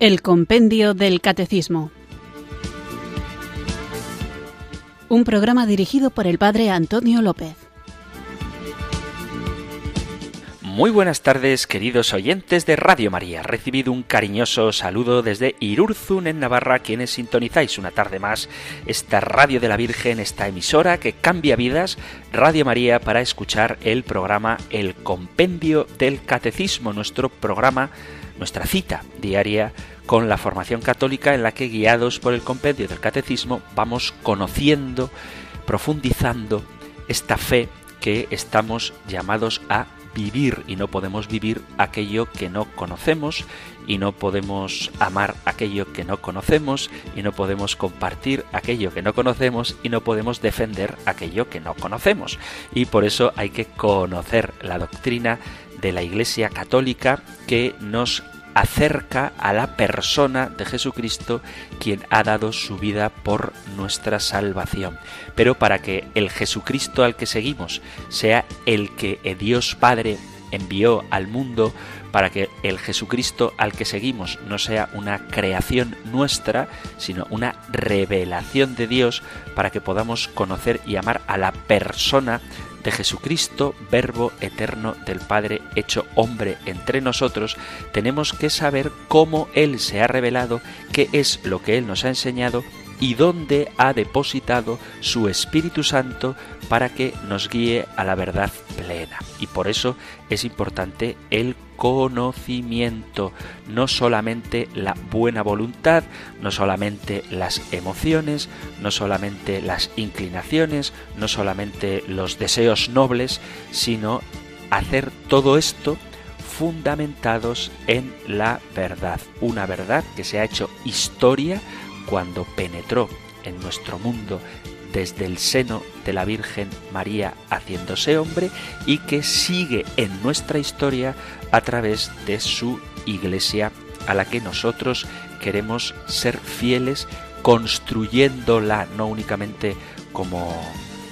El Compendio del Catecismo. Un programa dirigido por el Padre Antonio López. Muy buenas tardes, queridos oyentes de Radio María. Recibido un cariñoso saludo desde Irurzun, en Navarra, quienes sintonizáis una tarde más esta Radio de la Virgen, esta emisora que cambia vidas, Radio María, para escuchar el programa El Compendio del Catecismo, nuestro programa nuestra cita diaria con la formación católica en la que guiados por el compendio del catecismo vamos conociendo, profundizando esta fe que estamos llamados a vivir y no podemos vivir aquello que no conocemos y no podemos amar aquello que no conocemos y no podemos compartir aquello que no conocemos y no podemos defender aquello que no conocemos. Y por eso hay que conocer la doctrina de la Iglesia Católica que nos acerca a la persona de Jesucristo, quien ha dado su vida por nuestra salvación. Pero para que el Jesucristo al que seguimos sea el que Dios Padre envió al mundo, para que el Jesucristo al que seguimos no sea una creación nuestra, sino una revelación de Dios, para que podamos conocer y amar a la persona de Jesucristo, Verbo eterno del Padre hecho hombre entre nosotros, tenemos que saber cómo Él se ha revelado, qué es lo que Él nos ha enseñado y dónde ha depositado su Espíritu Santo para que nos guíe a la verdad plena. Y por eso es importante el conocimiento, no solamente la buena voluntad, no solamente las emociones, no solamente las inclinaciones, no solamente los deseos nobles, sino hacer todo esto fundamentados en la verdad, una verdad que se ha hecho historia cuando penetró en nuestro mundo desde el seno de la Virgen María haciéndose hombre y que sigue en nuestra historia a través de su iglesia a la que nosotros queremos ser fieles construyéndola no únicamente como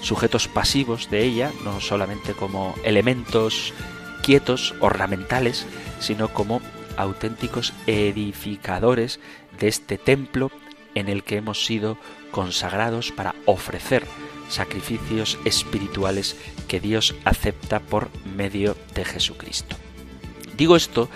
sujetos pasivos de ella, no solamente como elementos quietos, ornamentales, sino como auténticos edificadores de este templo en el que hemos sido consagrados para ofrecer sacrificios espirituales que Dios acepta por medio de Jesucristo. Digo esto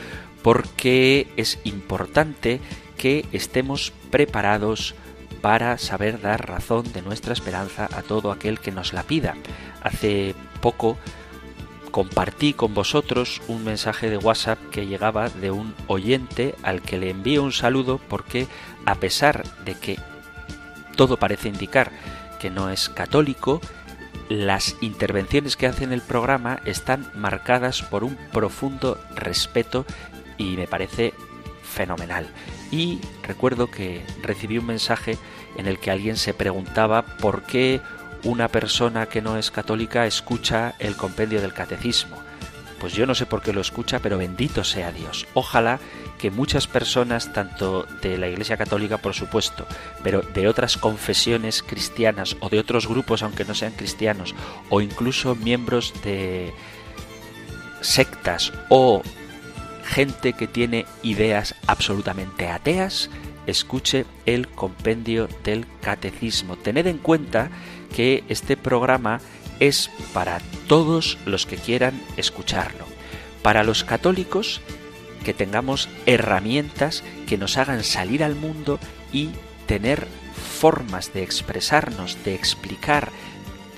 porque es importante que estemos preparados para saber dar razón de nuestra esperanza a todo aquel que nos la pida. Hace poco compartí con vosotros un mensaje de WhatsApp que llegaba de un oyente al que le envío un saludo porque a pesar de que todo parece indicar que no es católico, las intervenciones que hace en el programa están marcadas por un profundo respeto y me parece fenomenal. Y recuerdo que recibí un mensaje en el que alguien se preguntaba por qué una persona que no es católica escucha el compendio del catecismo. Pues yo no sé por qué lo escucha, pero bendito sea Dios. Ojalá que muchas personas, tanto de la Iglesia Católica, por supuesto, pero de otras confesiones cristianas o de otros grupos, aunque no sean cristianos, o incluso miembros de sectas o gente que tiene ideas absolutamente ateas, escuche el compendio del catecismo. Tened en cuenta que este programa es para todos los que quieran escucharlo. Para los católicos, que tengamos herramientas que nos hagan salir al mundo y tener formas de expresarnos, de explicar,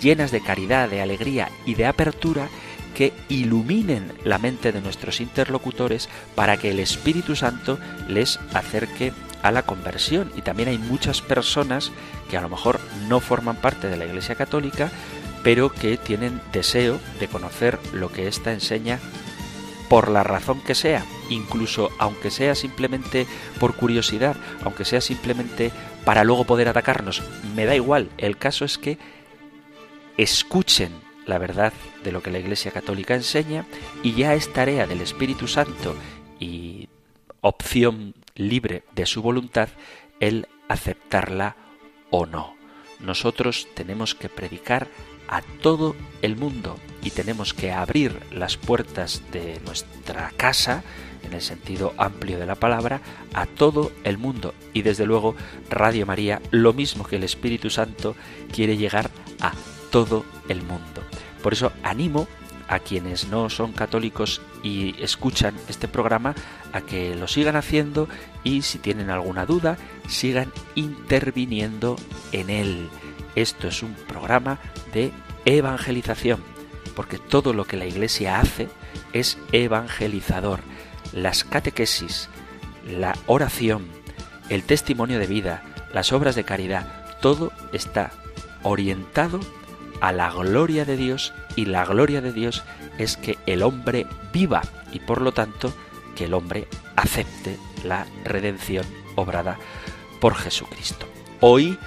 llenas de caridad, de alegría y de apertura, que iluminen la mente de nuestros interlocutores para que el Espíritu Santo les acerque a la conversión. Y también hay muchas personas que a lo mejor no forman parte de la Iglesia Católica, pero que tienen deseo de conocer lo que ésta enseña por la razón que sea, incluso aunque sea simplemente por curiosidad, aunque sea simplemente para luego poder atacarnos, me da igual. El caso es que escuchen la verdad de lo que la Iglesia Católica enseña y ya es tarea del Espíritu Santo y opción libre de su voluntad el aceptarla o no. Nosotros tenemos que predicar a todo el mundo y tenemos que abrir las puertas de nuestra casa, en el sentido amplio de la palabra, a todo el mundo. Y desde luego Radio María, lo mismo que el Espíritu Santo, quiere llegar a todo el mundo. Por eso animo a quienes no son católicos y escuchan este programa a que lo sigan haciendo y si tienen alguna duda sigan interviniendo en él. Esto es un programa de evangelización, porque todo lo que la Iglesia hace es evangelizador. Las catequesis, la oración, el testimonio de vida, las obras de caridad, todo está orientado a la gloria de Dios y la gloria de Dios es que el hombre viva y por lo tanto que el hombre acepte la redención obrada por Jesucristo. Hoy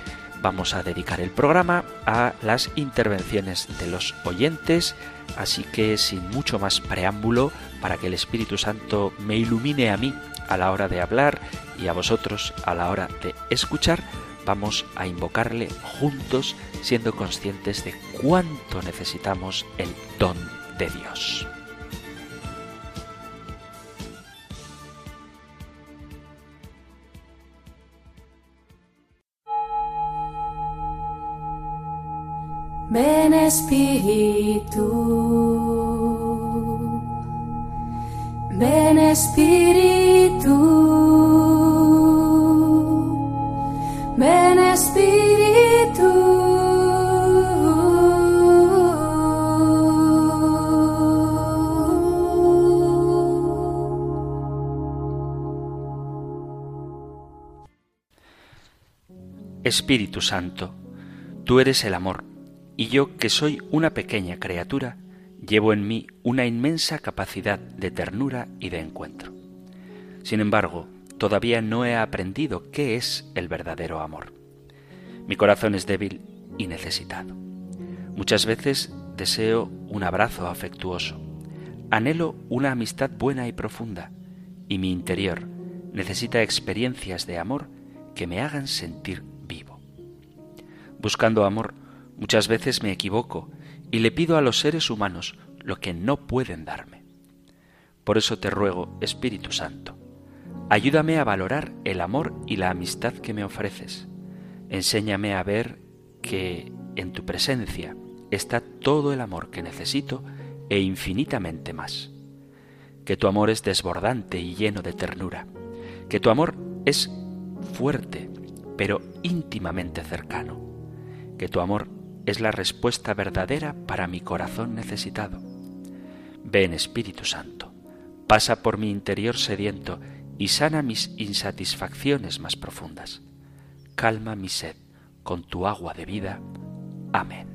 vamos a dedicar el programa a las intervenciones de los oyentes, así que sin mucho más preámbulo, para que el Espíritu Santo me ilumine a mí a la hora de hablar y a vosotros a la hora de escuchar, vamos a invocarle juntos siendo conscientes de cuánto necesitamos el don de Dios. Ven Espíritu, ven Espíritu, ven Espíritu. Espíritu Santo, tú eres el amor y yo, que soy una pequeña criatura, llevo en mí una inmensa capacidad de ternura y de encuentro. Sin embargo, todavía no he aprendido qué es el verdadero amor. Mi corazón es débil y necesitado. Muchas veces deseo un abrazo afectuoso. Anhelo una amistad buena y profunda, y mi interior necesita experiencias de amor que me hagan sentir vivo. Buscando amor, Muchas veces me equivoco y le pido a los seres humanos lo que no pueden darme. Por eso te ruego, Espíritu Santo, ayúdame a valorar el amor y la amistad que me ofreces. Enséñame a ver que en tu presencia está todo el amor que necesito e infinitamente más. Que tu amor es desbordante y lleno de ternura. Que tu amor es fuerte, pero íntimamente cercano. Que tu amor es la respuesta verdadera para mi corazón necesitado. Ven Espíritu Santo, pasa por mi interior sediento y sana mis insatisfacciones más profundas. Calma mi sed con tu agua de vida. Amén.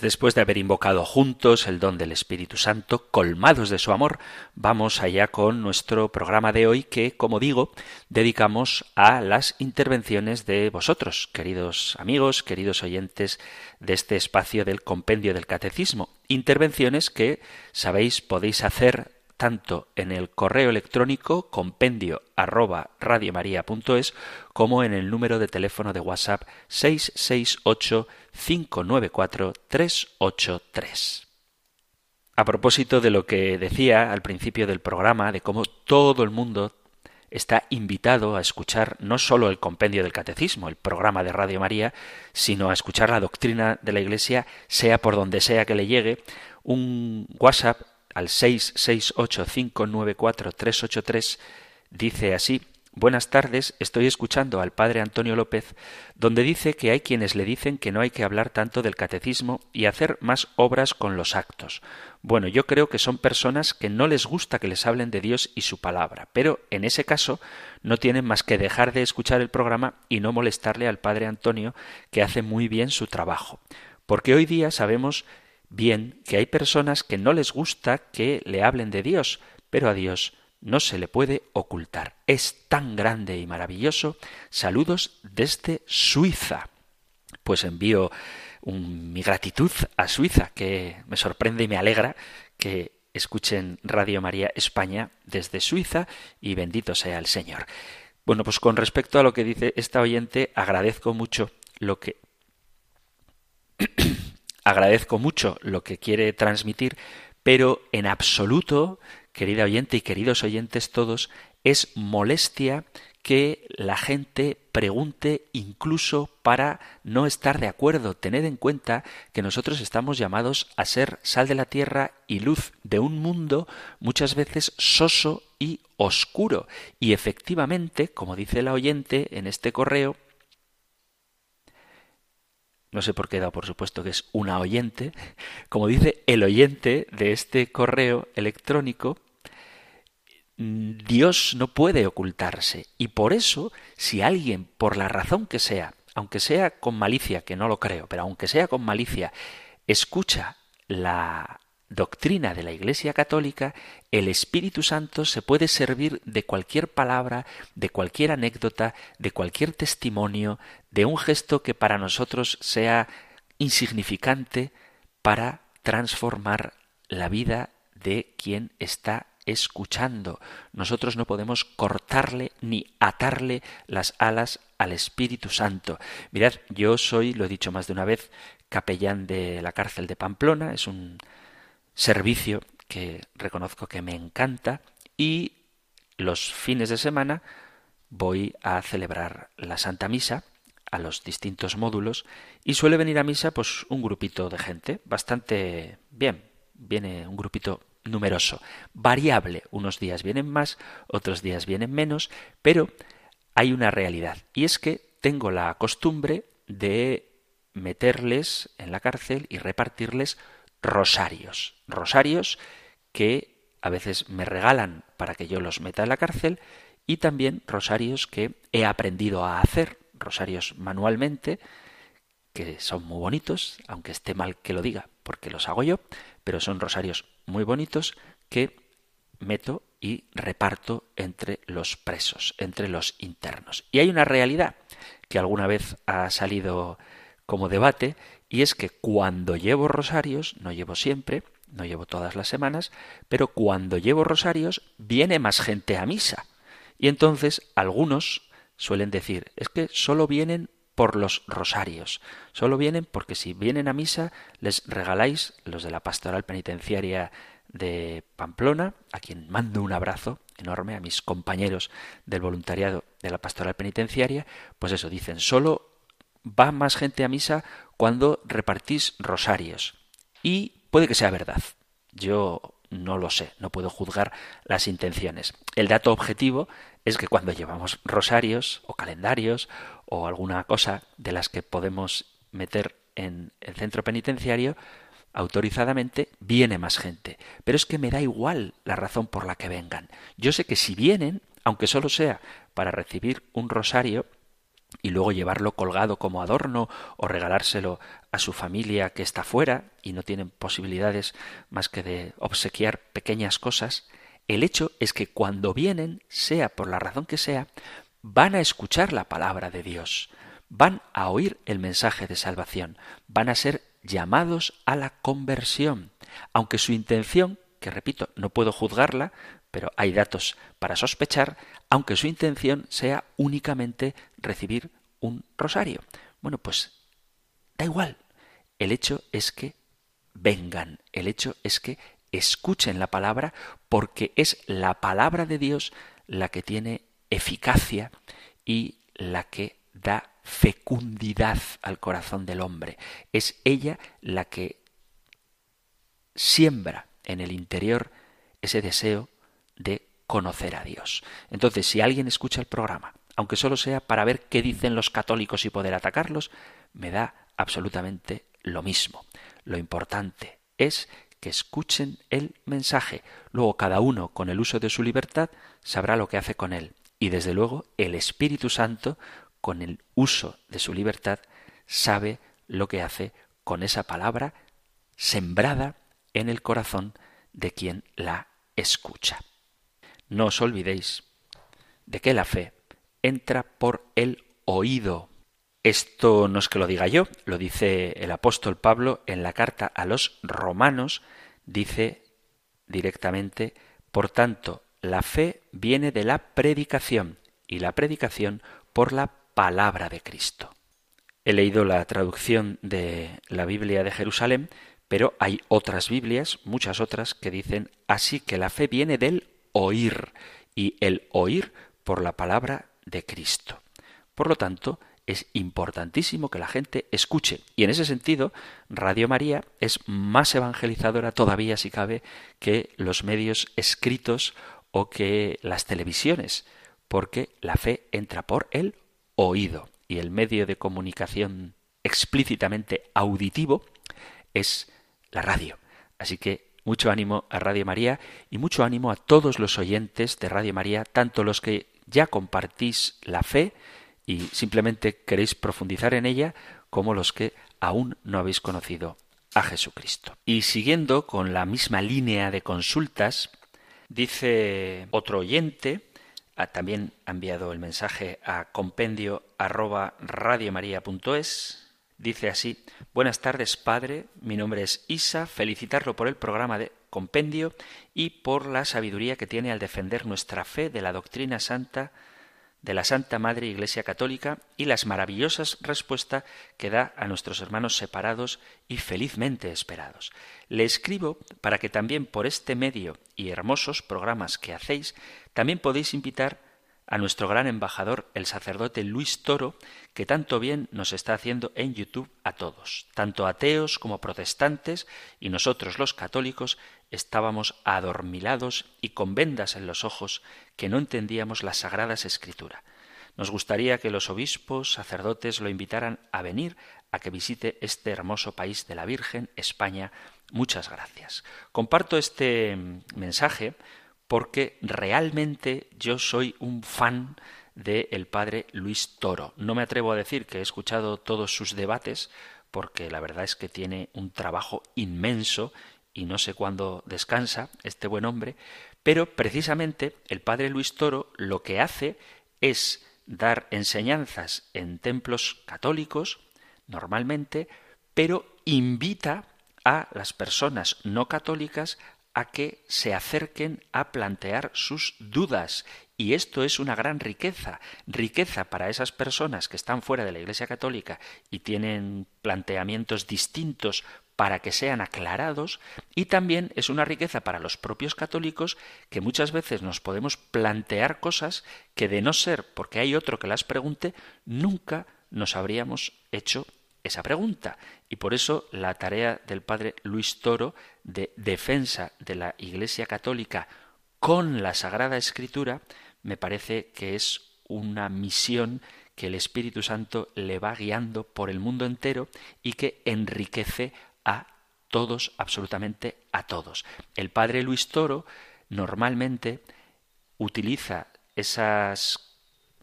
Después de haber invocado juntos el don del Espíritu Santo, colmados de su amor, vamos allá con nuestro programa de hoy que, como digo, dedicamos a las intervenciones de vosotros, queridos amigos, queridos oyentes de este espacio del compendio del catecismo. Intervenciones que, sabéis, podéis hacer tanto en el correo electrónico compendio arroba radiomaria.es como en el número de teléfono de WhatsApp 668 594 383. A propósito de lo que decía al principio del programa, de cómo todo el mundo está invitado a escuchar no sólo el compendio del catecismo, el programa de Radio María, sino a escuchar la doctrina de la Iglesia, sea por donde sea que le llegue, un WhatsApp al 668-594-383 dice así, buenas tardes, estoy escuchando al padre Antonio López, donde dice que hay quienes le dicen que no hay que hablar tanto del catecismo y hacer más obras con los actos. Bueno, yo creo que son personas que no les gusta que les hablen de Dios y su palabra, pero en ese caso no tienen más que dejar de escuchar el programa y no molestarle al padre Antonio, que hace muy bien su trabajo. Porque hoy día sabemos bien que hay personas que no les gusta que le hablen de Dios, pero a Dios no se le puede ocultar. Es tan grande y maravilloso. Saludos desde Suiza. Pues envío mi gratitud a Suiza, que me sorprende y me alegra que escuchen Radio María España desde Suiza y bendito sea el Señor. Bueno, pues con respecto a lo que dice esta oyente, agradezco mucho lo que agradezco mucho lo que quiere transmitir, pero en absoluto querida oyente y queridos oyentes todos, es molestia que la gente pregunte incluso para no estar de acuerdo. Tened en cuenta que nosotros estamos llamados a ser sal de la tierra y luz de un mundo muchas veces soso y oscuro. Y efectivamente, como dice la oyente en este correo, no sé por qué he dado por supuesto que es una oyente, como dice el oyente de este correo electrónico, Dios no puede ocultarse. Y por eso si alguien, por la razón que sea, aunque sea con malicia, que no lo creo, pero aunque sea con malicia, escucha la doctrina de la Iglesia Católica, el Espíritu Santo se puede servir de cualquier palabra, de cualquier anécdota, de cualquier testimonio, de un gesto que para nosotros sea insignificante para transformar la vida de quien está escuchando. Nosotros no podemos cortarle ni atarle las alas al Espíritu Santo. Mirad, yo soy, lo he dicho más de una vez, capellán de la cárcel de Pamplona, es un servicio que reconozco que me encanta y los fines de semana voy a celebrar la Santa Misa a los distintos módulos y suele venir a misa pues un grupito de gente bastante bien, viene un grupito numeroso, variable. Unos días vienen más, otros días vienen menos, pero hay una realidad. Y es que tengo la costumbre de meterles en la cárcel y repartirles rosarios. Rosarios que a veces me regalan para que yo los meta en la cárcel y también rosarios que he aprendido a hacer, rosarios manualmente, que son muy bonitos, aunque esté mal que lo diga, porque los hago yo, pero son rosarios muy bonitos que meto y reparto entre los presos, entre los internos. Y hay una realidad que alguna vez ha salido como debate, y es que cuando llevo rosarios, no llevo siempre, no llevo todas las semanas, pero cuando llevo rosarios viene más gente a misa. Y entonces algunos suelen decir, es que solo vienen por los rosarios. Solo vienen porque si vienen a misa les regaláis, los de la pastoral penitenciaria de Pamplona, a quien mando un abrazo enorme, a mis compañeros del voluntariado de la pastoral penitenciaria, pues eso, dicen, solo va más gente a misa cuando repartís rosarios. Y puede que sea verdad. Yo no lo sé, no puedo juzgar las intenciones. El dato objetivo es que cuando llevamos rosarios o calendarios o alguna cosa de las que podemos meter en el centro penitenciario, autorizadamente viene más gente. Pero es que me da igual la razón por la que vengan. Yo sé que si vienen, aunque solo sea para recibir un rosario, y luego llevarlo colgado como adorno o regalárselo a su familia que está fuera y no tienen posibilidades más que de obsequiar pequeñas cosas, el hecho es que cuando vienen, sea por la razón que sea, van a escuchar la palabra de Dios, van a oír el mensaje de salvación, van a ser llamados a la conversión, aunque su intención, que repito, no puedo juzgarla, pero hay datos para sospechar, aunque su intención sea únicamente recibir un rosario. Bueno, pues da igual. El hecho es que vengan, el hecho es que escuchen la palabra, porque es la palabra de Dios la que tiene eficacia y la que da fecundidad al corazón del hombre. Es ella la que siembra en el interior ese deseo de conocer a Dios. Entonces, si alguien escucha el programa, aunque solo sea para ver qué dicen los católicos y poder atacarlos, me da absolutamente lo mismo. Lo importante es que escuchen el mensaje. Luego cada uno, con el uso de su libertad, sabrá lo que hace con él. Y desde luego el Espíritu Santo, con el uso de su libertad, sabe lo que hace con esa palabra sembrada en el corazón de quien la escucha. No os olvidéis de que la fe entra por el oído. Esto no es que lo diga yo, lo dice el apóstol Pablo en la carta a los romanos, dice directamente, por tanto, la fe viene de la predicación y la predicación por la palabra de Cristo. He leído la traducción de la Biblia de Jerusalén, pero hay otras Biblias, muchas otras, que dicen así que la fe viene del oír y el oír por la palabra de Cristo. Por lo tanto, es importantísimo que la gente escuche. Y en ese sentido, Radio María es más evangelizadora todavía, si cabe, que los medios escritos o que las televisiones, porque la fe entra por el oído y el medio de comunicación explícitamente auditivo es la radio. Así que mucho ánimo a Radio María y mucho ánimo a todos los oyentes de Radio María, tanto los que ya compartís la fe y simplemente queréis profundizar en ella, como los que aún no habéis conocido a Jesucristo. Y siguiendo con la misma línea de consultas, dice otro oyente, también ha enviado el mensaje a compendio arroba Dice así, buenas tardes padre, mi nombre es Isa, felicitarlo por el programa de compendio y por la sabiduría que tiene al defender nuestra fe de la doctrina santa de la Santa Madre Iglesia Católica y las maravillosas respuestas que da a nuestros hermanos separados y felizmente esperados. Le escribo para que también por este medio y hermosos programas que hacéis, también podéis invitar a nuestro gran embajador, el sacerdote Luis Toro, que tanto bien nos está haciendo en YouTube a todos, tanto ateos como protestantes, y nosotros los católicos estábamos adormilados y con vendas en los ojos que no entendíamos las sagradas escrituras. Nos gustaría que los obispos, sacerdotes lo invitaran a venir a que visite este hermoso país de la Virgen, España. Muchas gracias. Comparto este mensaje porque realmente yo soy un fan del el padre Luis Toro. No me atrevo a decir que he escuchado todos sus debates, porque la verdad es que tiene un trabajo inmenso y no sé cuándo descansa este buen hombre, pero precisamente el padre Luis Toro lo que hace es dar enseñanzas en templos católicos, normalmente, pero invita a las personas no católicas a que se acerquen a plantear sus dudas. Y esto es una gran riqueza, riqueza para esas personas que están fuera de la Iglesia Católica y tienen planteamientos distintos para que sean aclarados y también es una riqueza para los propios católicos que muchas veces nos podemos plantear cosas que de no ser porque hay otro que las pregunte, nunca nos habríamos hecho esa pregunta. Y por eso la tarea del padre Luis Toro de defensa de la Iglesia Católica con la Sagrada Escritura me parece que es una misión que el Espíritu Santo le va guiando por el mundo entero y que enriquece a todos, absolutamente a todos. El padre Luis Toro normalmente utiliza esas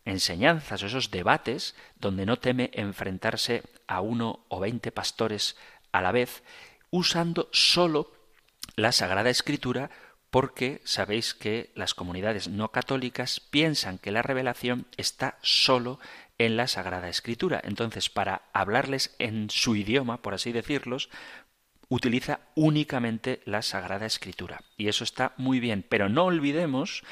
enseñanzas o esos debates donde no teme enfrentarse a uno o veinte pastores a la vez, usando sólo la Sagrada Escritura porque sabéis que las comunidades no católicas piensan que la revelación está sólo en la Sagrada Escritura. Entonces, para hablarles en su idioma, por así decirlos, utiliza únicamente la Sagrada Escritura. Y eso está muy bien, pero no olvidemos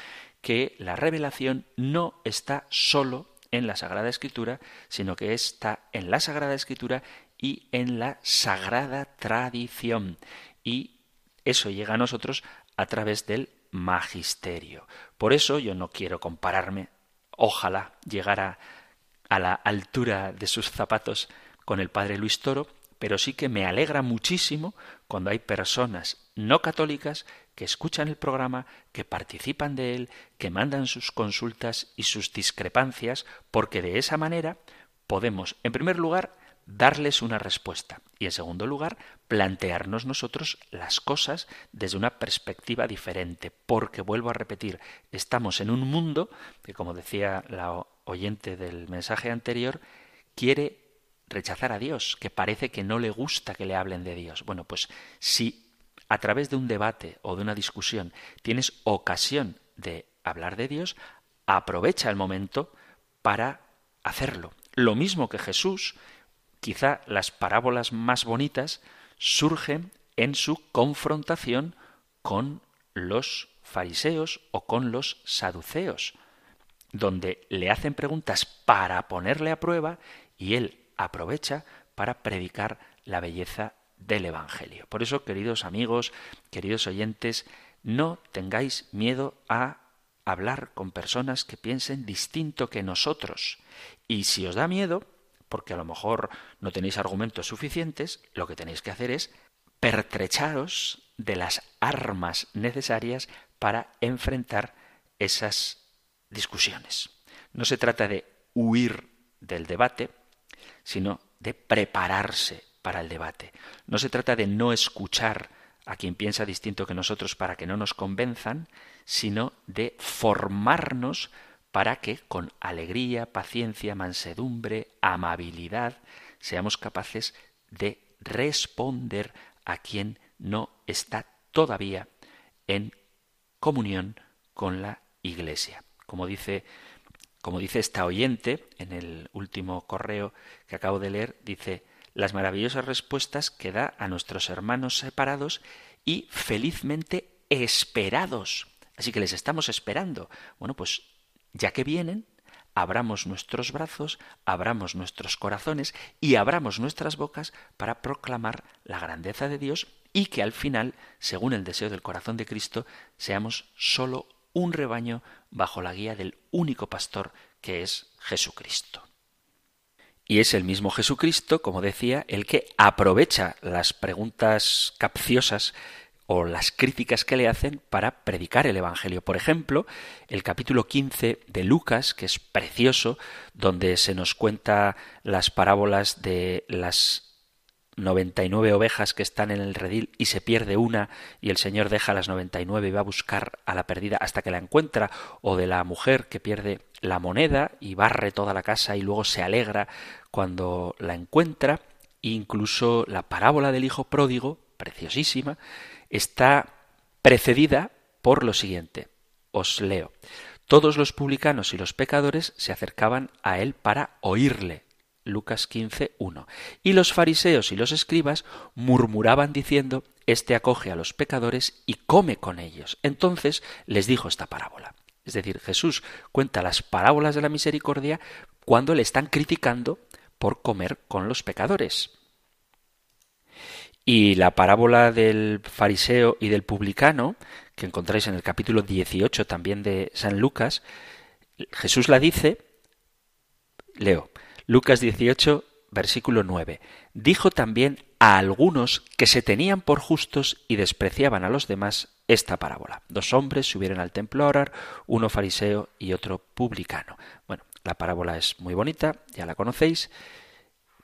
que la revelación no está solo en la Sagrada Escritura, sino que está en la Sagrada Escritura y en la Sagrada Tradición. Y eso llega a nosotros a través del magisterio. Por eso yo no quiero compararme, ojalá llegara a la altura de sus zapatos con el padre Luis Toro, pero sí que me alegra muchísimo cuando hay personas no católicas que escuchan el programa, que participan de él, que mandan sus consultas y sus discrepancias, porque de esa manera podemos, en primer lugar, darles una respuesta y, en segundo lugar, plantearnos nosotros las cosas desde una perspectiva diferente, porque, vuelvo a repetir, estamos en un mundo que, como decía la oyente del mensaje anterior, quiere rechazar a Dios, que parece que no le gusta que le hablen de Dios. Bueno, pues si a través de un debate o de una discusión tienes ocasión de hablar de Dios, aprovecha el momento para hacerlo. Lo mismo que Jesús, quizá las parábolas más bonitas surgen en su confrontación con los fariseos o con los saduceos, donde le hacen preguntas para ponerle a prueba y él aprovecha para predicar la belleza del Evangelio. Por eso, queridos amigos, queridos oyentes, no tengáis miedo a hablar con personas que piensen distinto que nosotros. Y si os da miedo, porque a lo mejor no tenéis argumentos suficientes, lo que tenéis que hacer es pertrecharos de las armas necesarias para enfrentar esas discusiones. No se trata de huir del debate, sino de prepararse para el debate. No se trata de no escuchar a quien piensa distinto que nosotros para que no nos convenzan, sino de formarnos para que con alegría, paciencia, mansedumbre, amabilidad, seamos capaces de responder a quien no está todavía en comunión con la Iglesia. Como dice, como dice esta oyente en el último correo que acabo de leer, dice, las maravillosas respuestas que da a nuestros hermanos separados y felizmente esperados. Así que les estamos esperando. Bueno, pues ya que vienen, abramos nuestros brazos, abramos nuestros corazones y abramos nuestras bocas para proclamar la grandeza de Dios y que al final, según el deseo del corazón de Cristo, seamos sólo un rebaño bajo la guía del único pastor que es Jesucristo. Y es el mismo Jesucristo, como decía, el que aprovecha las preguntas capciosas o las críticas que le hacen para predicar el Evangelio. Por ejemplo, el capítulo 15 de Lucas, que es precioso, donde se nos cuenta las parábolas de las 99 ovejas que están en el redil y se pierde una y el Señor deja las 99 y va a buscar a la perdida hasta que la encuentra, o de la mujer que pierde la moneda y barre toda la casa y luego se alegra cuando la encuentra, incluso la parábola del hijo pródigo, preciosísima, está precedida por lo siguiente. Os leo. Todos los publicanos y los pecadores se acercaban a él para oírle, Lucas 15, 1. Y los fariseos y los escribas murmuraban diciendo, Este acoge a los pecadores y come con ellos. Entonces les dijo esta parábola. Es decir, Jesús cuenta las parábolas de la misericordia cuando le están criticando por comer con los pecadores. Y la parábola del fariseo y del publicano, que encontráis en el capítulo 18 también de San Lucas, Jesús la dice, leo, Lucas 18, versículo 9. Dijo también a algunos que se tenían por justos y despreciaban a los demás esta parábola. Dos hombres subieron al templo a orar, uno fariseo y otro publicano. Bueno, la parábola es muy bonita, ya la conocéis,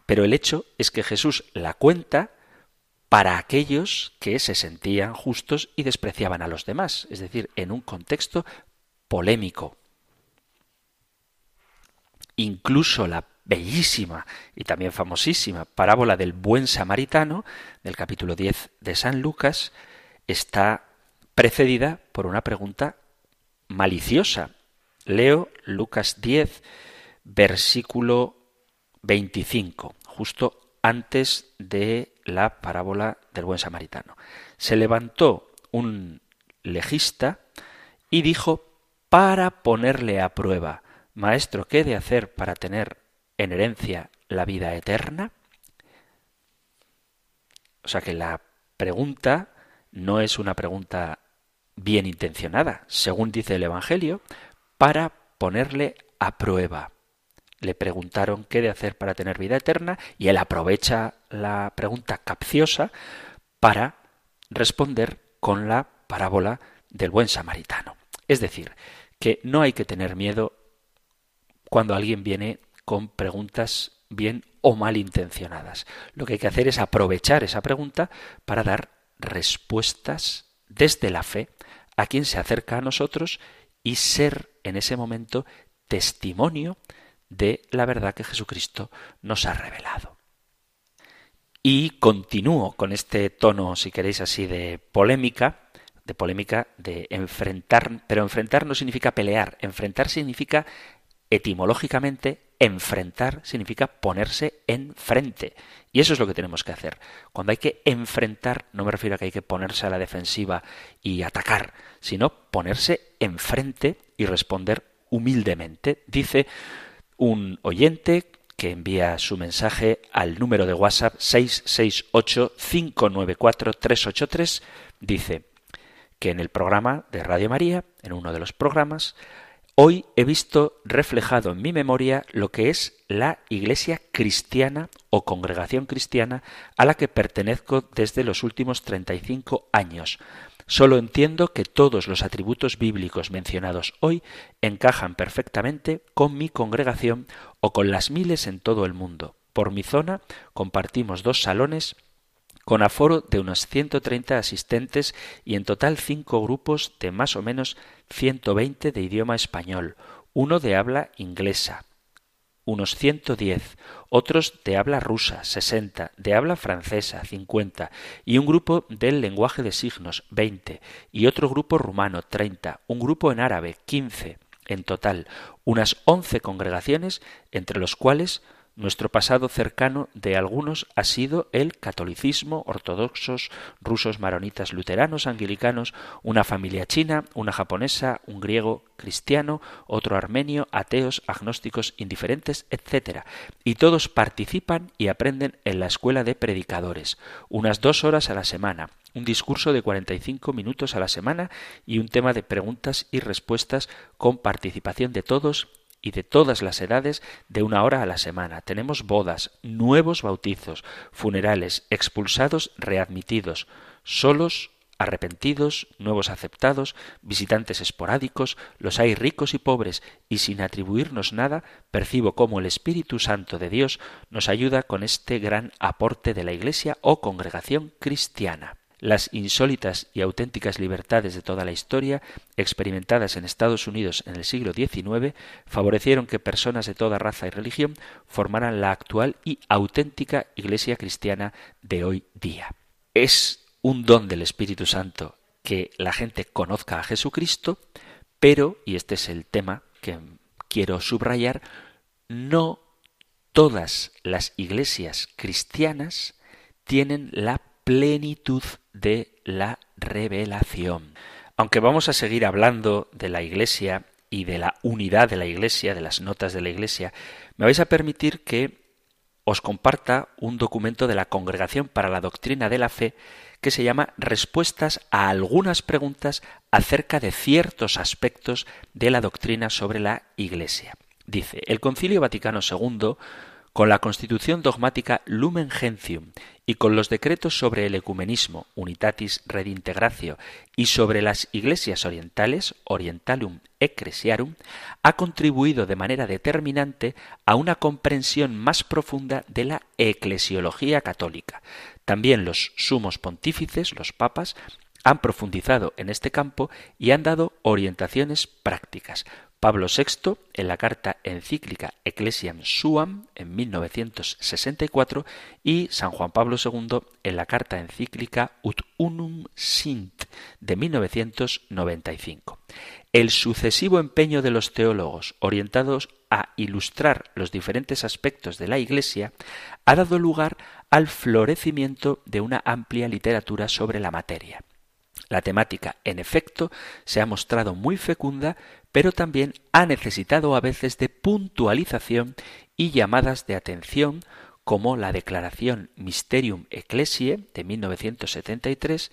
pero el hecho es que Jesús la cuenta para aquellos que se sentían justos y despreciaban a los demás, es decir, en un contexto polémico. Incluso la bellísima y también famosísima parábola del buen samaritano, del capítulo 10 de San Lucas, está precedida por una pregunta maliciosa. Leo Lucas 10, versículo 25, justo antes de la parábola del buen samaritano. Se levantó un legista y dijo, para ponerle a prueba, Maestro, ¿qué he de hacer para tener en herencia la vida eterna? O sea que la pregunta no es una pregunta bien intencionada, según dice el Evangelio, para ponerle a prueba. Le preguntaron qué de hacer para tener vida eterna y él aprovecha la pregunta capciosa para responder con la parábola del buen samaritano. Es decir, que no hay que tener miedo cuando alguien viene con preguntas bien o mal intencionadas. Lo que hay que hacer es aprovechar esa pregunta para dar respuestas desde la fe a quien se acerca a nosotros y ser en ese momento testimonio de la verdad que Jesucristo nos ha revelado. Y continúo con este tono, si queréis así, de polémica, de polémica de enfrentar, pero enfrentar no significa pelear, enfrentar significa etimológicamente enfrentar significa ponerse enfrente. Y eso es lo que tenemos que hacer. Cuando hay que enfrentar, no me refiero a que hay que ponerse a la defensiva y atacar, sino ponerse enfrente y responder humildemente. Dice un oyente que envía su mensaje al número de WhatsApp 668-594-383, dice que en el programa de Radio María, en uno de los programas, Hoy he visto reflejado en mi memoria lo que es la Iglesia cristiana o congregación cristiana a la que pertenezco desde los últimos 35 años. Solo entiendo que todos los atributos bíblicos mencionados hoy encajan perfectamente con mi congregación o con las miles en todo el mundo. Por mi zona compartimos dos salones con aforo de unos 130 asistentes y en total cinco grupos de más o menos 120 de idioma español, uno de habla inglesa, unos 110, otros de habla rusa, 60, de habla francesa, 50, y un grupo del lenguaje de signos, 20, y otro grupo rumano, 30, un grupo en árabe, 15, en total, unas 11 congregaciones, entre los cuales nuestro pasado cercano de algunos ha sido el catolicismo, ortodoxos, rusos, maronitas, luteranos, anglicanos, una familia china, una japonesa, un griego cristiano, otro armenio, ateos, agnósticos, indiferentes, etc. Y todos participan y aprenden en la escuela de predicadores, unas dos horas a la semana, un discurso de 45 minutos a la semana y un tema de preguntas y respuestas con participación de todos y de todas las edades de una hora a la semana. Tenemos bodas, nuevos bautizos, funerales, expulsados, readmitidos, solos, arrepentidos, nuevos aceptados, visitantes esporádicos, los hay ricos y pobres, y sin atribuirnos nada, percibo cómo el Espíritu Santo de Dios nos ayuda con este gran aporte de la Iglesia o congregación cristiana. Las insólitas y auténticas libertades de toda la historia, experimentadas en Estados Unidos en el siglo XIX, favorecieron que personas de toda raza y religión formaran la actual y auténtica Iglesia cristiana de hoy día. Es un don del Espíritu Santo que la gente conozca a Jesucristo, pero, y este es el tema que quiero subrayar, no todas las iglesias cristianas tienen la plenitud de la revelación. Aunque vamos a seguir hablando de la Iglesia y de la unidad de la Iglesia, de las notas de la Iglesia, me vais a permitir que os comparta un documento de la Congregación para la Doctrina de la Fe que se llama Respuestas a algunas preguntas acerca de ciertos aspectos de la doctrina sobre la Iglesia. Dice, el Concilio Vaticano II con la Constitución dogmática Lumen Gentium y con los decretos sobre el ecumenismo Unitatis Redintegratio y sobre las iglesias orientales Orientalum Ecclesiarum ha contribuido de manera determinante a una comprensión más profunda de la eclesiología católica. También los sumos pontífices, los papas, han profundizado en este campo y han dado orientaciones prácticas. Pablo VI, en la carta encíclica Ecclesiam Suam, en 1964, y San Juan Pablo II, en la carta encíclica Ut Unum Sint, de 1995. El sucesivo empeño de los teólogos orientados a ilustrar los diferentes aspectos de la Iglesia ha dado lugar al florecimiento de una amplia literatura sobre la materia. La temática, en efecto, se ha mostrado muy fecunda, pero también ha necesitado a veces de puntualización y llamadas de atención como la Declaración Mysterium Ecclesiae de 1973,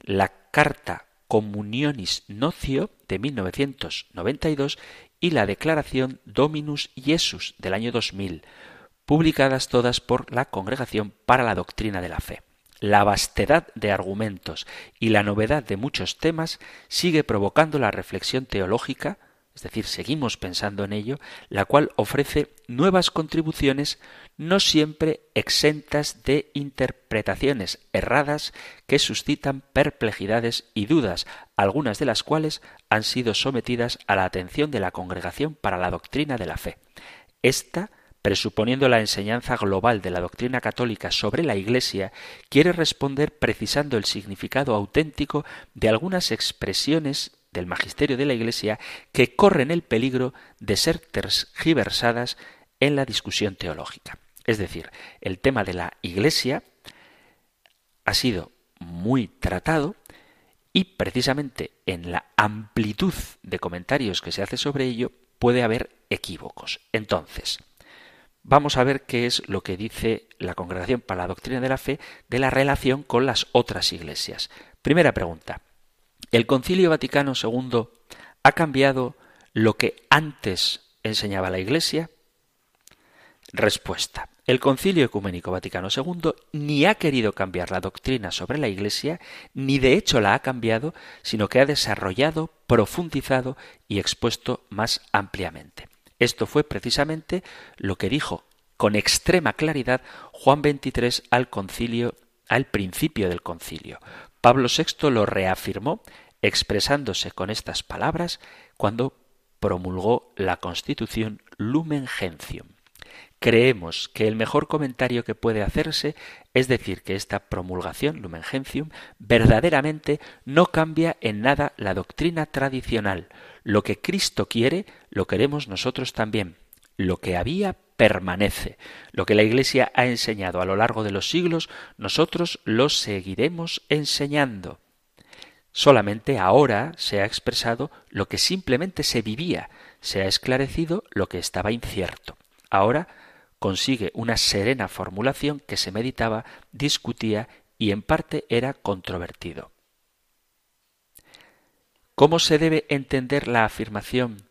la Carta Communionis Nocio de 1992 y la Declaración Dominus Jesus del año 2000, publicadas todas por la Congregación para la Doctrina de la Fe. La vastedad de argumentos y la novedad de muchos temas sigue provocando la reflexión teológica, es decir, seguimos pensando en ello, la cual ofrece nuevas contribuciones no siempre exentas de interpretaciones erradas que suscitan perplejidades y dudas, algunas de las cuales han sido sometidas a la atención de la Congregación para la Doctrina de la Fe. Esta presuponiendo la enseñanza global de la doctrina católica sobre la Iglesia, quiere responder precisando el significado auténtico de algunas expresiones del magisterio de la Iglesia que corren el peligro de ser tergiversadas en la discusión teológica. Es decir, el tema de la Iglesia ha sido muy tratado y precisamente en la amplitud de comentarios que se hace sobre ello puede haber equívocos. Entonces, vamos a ver qué es lo que dice la Congregación para la Doctrina de la Fe de la relación con las otras iglesias. Primera pregunta. ¿El Concilio Vaticano II ha cambiado lo que antes enseñaba la Iglesia? Respuesta. El Concilio Ecuménico Vaticano II ni ha querido cambiar la doctrina sobre la Iglesia, ni de hecho la ha cambiado, sino que ha desarrollado, profundizado y expuesto más ampliamente. Esto fue precisamente lo que dijo con extrema claridad Juan XXIII al concilio, al principio del concilio. Pablo VI lo reafirmó expresándose con estas palabras cuando promulgó la Constitución Lumen Gentium. Creemos que el mejor comentario que puede hacerse es decir que esta promulgación Lumen Gentium verdaderamente no cambia en nada la doctrina tradicional, lo que Cristo quiere, lo queremos nosotros también. Lo que había permanece. Lo que la Iglesia ha enseñado a lo largo de los siglos, nosotros lo seguiremos enseñando. Solamente ahora se ha expresado lo que simplemente se vivía, se ha esclarecido lo que estaba incierto. Ahora consigue una serena formulación que se meditaba, discutía y en parte era controvertido. ¿Cómo se debe entender la afirmación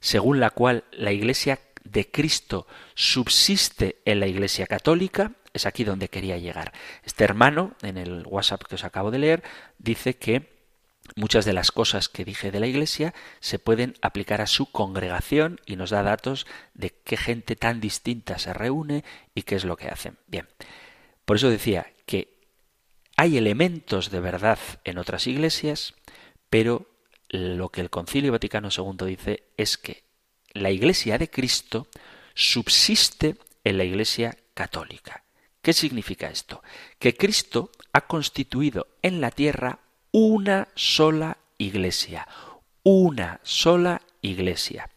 según la cual la Iglesia de Cristo subsiste en la Iglesia católica? Es aquí donde quería llegar. Este hermano, en el WhatsApp que os acabo de leer, dice que muchas de las cosas que dije de la Iglesia se pueden aplicar a su congregación y nos da datos de qué gente tan distinta se reúne y qué es lo que hacen. Bien, por eso decía que hay elementos de verdad en otras iglesias, pero lo que el Concilio Vaticano II dice es que la Iglesia de Cristo subsiste en la Iglesia católica. ¿Qué significa esto? Que Cristo ha constituido en la tierra una sola Iglesia, una sola Iglesia.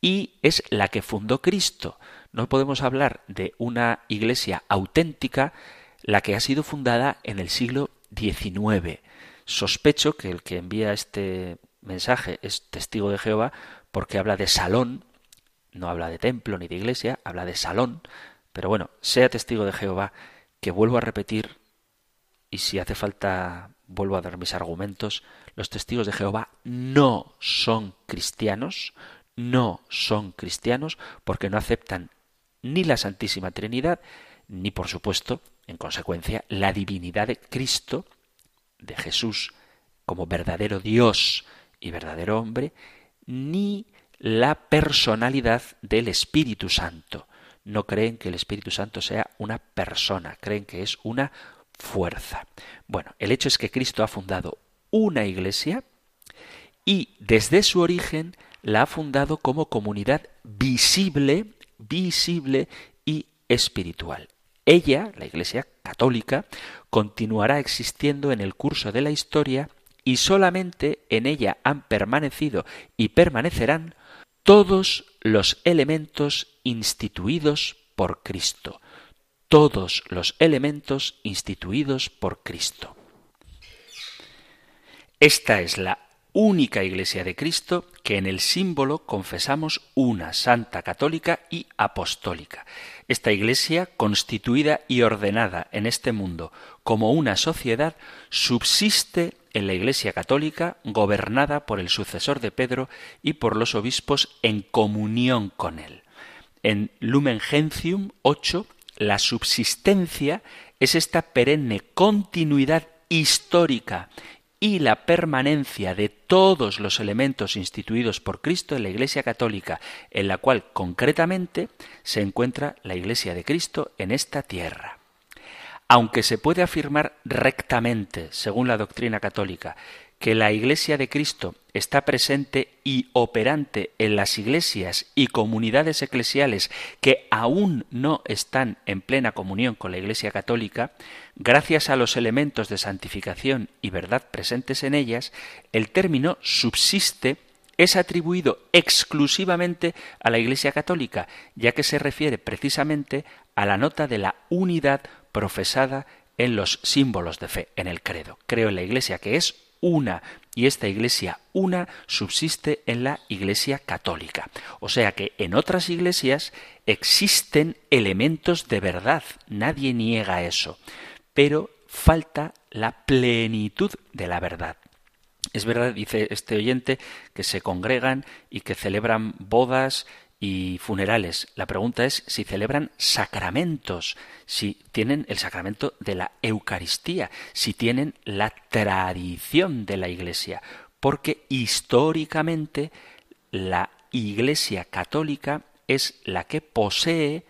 Y es la que fundó Cristo. No podemos hablar de una Iglesia auténtica, la que ha sido fundada en el siglo XIX. Sospecho que el que envía este mensaje es testigo de Jehová porque habla de salón, no habla de templo ni de iglesia, habla de salón, pero bueno, sea testigo de Jehová que vuelvo a repetir y si hace falta vuelvo a dar mis argumentos, los testigos de Jehová no son cristianos, no son cristianos porque no aceptan ni la Santísima Trinidad, ni por supuesto, en consecuencia, la divinidad de Cristo, de Jesús, como verdadero Dios y verdadero hombre, ni la personalidad del Espíritu Santo. No creen que el Espíritu Santo sea una persona, creen que es una fuerza. Bueno, el hecho es que Cristo ha fundado una iglesia y desde su origen la ha fundado como comunidad visible, visible y espiritual. Ella, la Iglesia católica, continuará existiendo en el curso de la historia y solamente en ella han permanecido y permanecerán todos los elementos instituidos por Cristo, todos los elementos instituidos por Cristo. Esta es la única Iglesia de Cristo que en el símbolo confesamos una santa católica y apostólica. Esta Iglesia, constituida y ordenada en este mundo como una sociedad, subsiste en la Iglesia católica, gobernada por el sucesor de Pedro y por los obispos en comunión con él. En Lumen Gentium 8, la subsistencia es esta perenne continuidad histórica y la permanencia de todos los elementos instituidos por Cristo en la Iglesia Católica, en la cual concretamente se encuentra la Iglesia de Cristo en esta tierra. Aunque se puede afirmar rectamente, según la doctrina católica, que la Iglesia de Cristo está presente y operante en las iglesias y comunidades eclesiales que aún no están en plena comunión con la Iglesia católica, gracias a los elementos de santificación y verdad presentes en ellas, el término subsiste es atribuido exclusivamente a la Iglesia católica, ya que se refiere precisamente a la nota de la unidad profesada en los símbolos de fe, en el credo. Creo en la Iglesia que es una y esta iglesia una subsiste en la iglesia católica. O sea que en otras iglesias existen elementos de verdad, nadie niega eso, pero falta la plenitud de la verdad. Es verdad, dice este oyente, que se congregan y que celebran bodas y funerales. La pregunta es si celebran sacramentos, si tienen el sacramento de la Eucaristía, si tienen la tradición de la Iglesia, porque históricamente la Iglesia católica es la que posee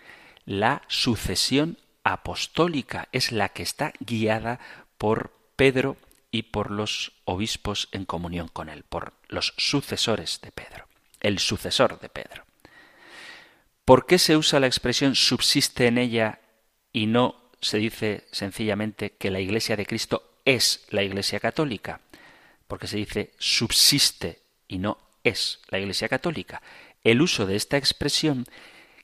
la sucesión apostólica, es la que está guiada por Pedro y por los obispos en comunión con él, por los sucesores de Pedro, el sucesor de Pedro. ¿Por qué se usa la expresión subsiste en ella y no se dice sencillamente que la Iglesia de Cristo es la Iglesia católica? Porque se dice subsiste y no es la Iglesia católica. El uso de esta expresión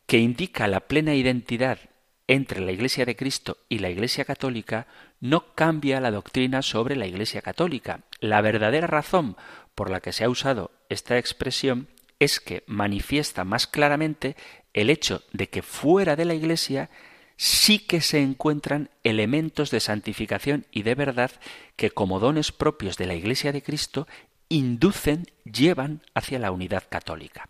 que indica la plena identidad entre la Iglesia de Cristo y la Iglesia católica no cambia la doctrina sobre la Iglesia católica. La verdadera razón por la que se ha usado esta expresión es que manifiesta más claramente el hecho de que fuera de la Iglesia sí que se encuentran elementos de santificación y de verdad que como dones propios de la Iglesia de Cristo inducen, llevan hacia la unidad católica.